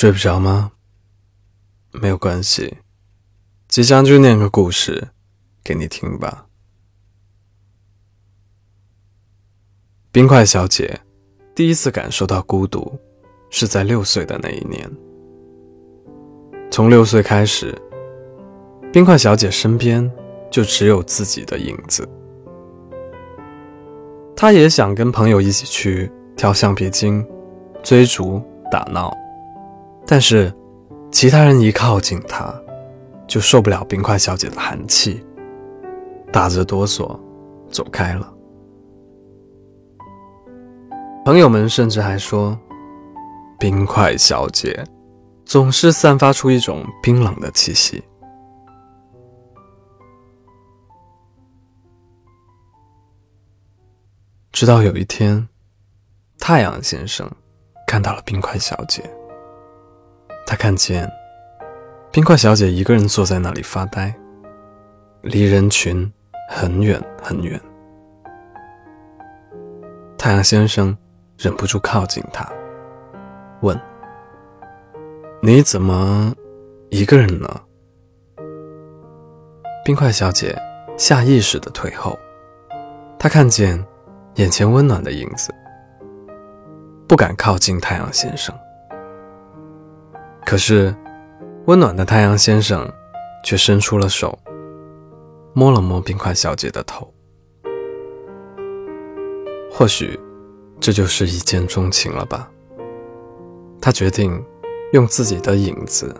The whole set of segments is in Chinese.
睡不着吗？没有关系，即将就念个故事给你听吧。冰块小姐第一次感受到孤独，是在六岁的那一年。从六岁开始，冰块小姐身边就只有自己的影子。她也想跟朋友一起去跳橡皮筋、追逐、打闹。但是，其他人一靠近她，就受不了冰块小姐的寒气，打着哆嗦走开了。朋友们甚至还说，冰块小姐总是散发出一种冰冷的气息。直到有一天，太阳先生看到了冰块小姐。他看见冰块小姐一个人坐在那里发呆，离人群很远很远。太阳先生忍不住靠近她，问：“你怎么一个人呢？”冰块小姐下意识的退后，她看见眼前温暖的影子，不敢靠近太阳先生。可是，温暖的太阳先生却伸出了手，摸了摸冰块小姐的头。或许，这就是一见钟情了吧。他决定用自己的影子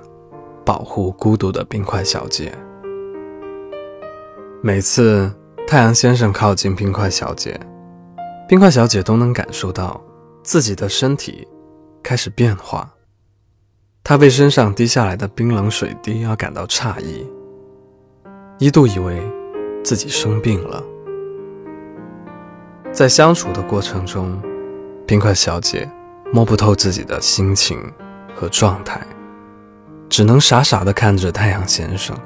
保护孤独的冰块小姐。每次太阳先生靠近冰块小姐，冰块小姐都能感受到自己的身体开始变化。他被身上滴下来的冰冷水滴而感到诧异，一度以为自己生病了。在相处的过程中，冰块小姐摸不透自己的心情和状态，只能傻傻地看着太阳先生。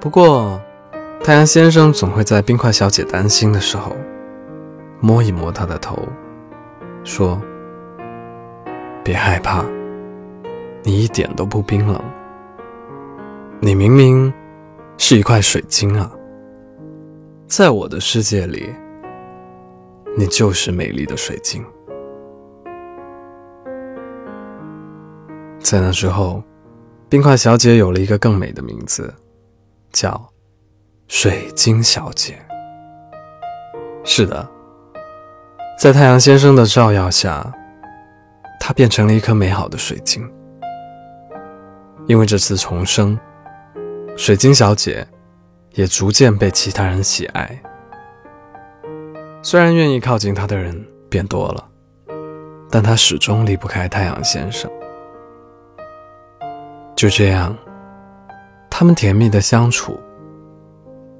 不过，太阳先生总会在冰块小姐担心的时候，摸一摸她的头，说。别害怕，你一点都不冰冷。你明明是一块水晶啊，在我的世界里，你就是美丽的水晶。在那之后，冰块小姐有了一个更美的名字，叫水晶小姐。是的，在太阳先生的照耀下。她变成了一颗美好的水晶，因为这次重生，水晶小姐也逐渐被其他人喜爱。虽然愿意靠近她的人变多了，但她始终离不开太阳先生。就这样，他们甜蜜的相处，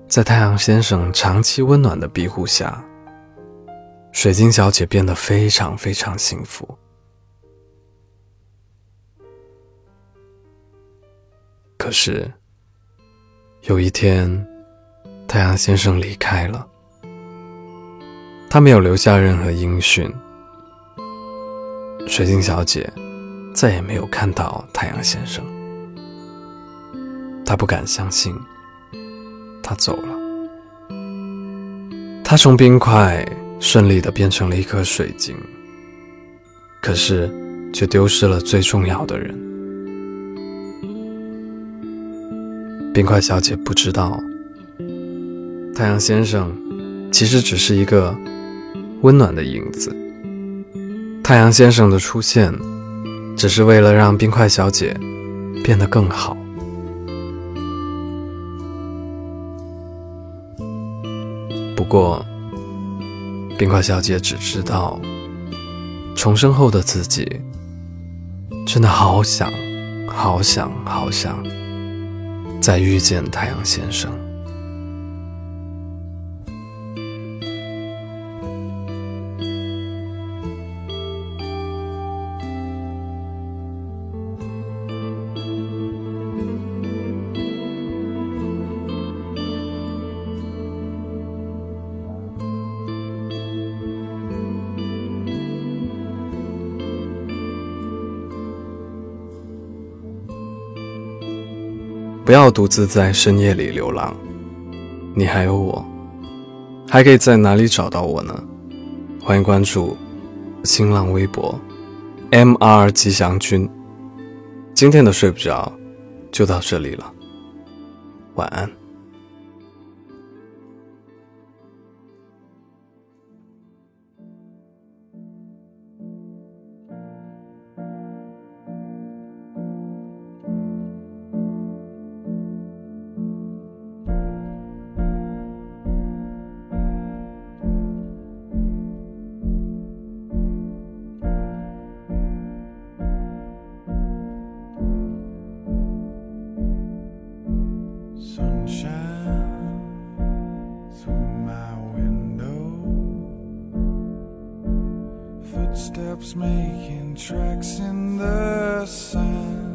在太阳先生长期温暖的庇护下，水晶小姐变得非常非常幸福。可是，有一天，太阳先生离开了，他没有留下任何音讯。水晶小姐再也没有看到太阳先生，她不敢相信，他走了。他从冰块顺利的变成了一颗水晶，可是却丢失了最重要的人。冰块小姐不知道，太阳先生其实只是一个温暖的影子。太阳先生的出现，只是为了让冰块小姐变得更好。不过，冰块小姐只知道，重生后的自己真的好想，好想，好想。再遇见太阳先生。不要独自在深夜里流浪，你还有我，还可以在哪里找到我呢？欢迎关注新浪微博 M R 吉祥君。今天的睡不着就到这里了，晚安。Making tracks in the sand.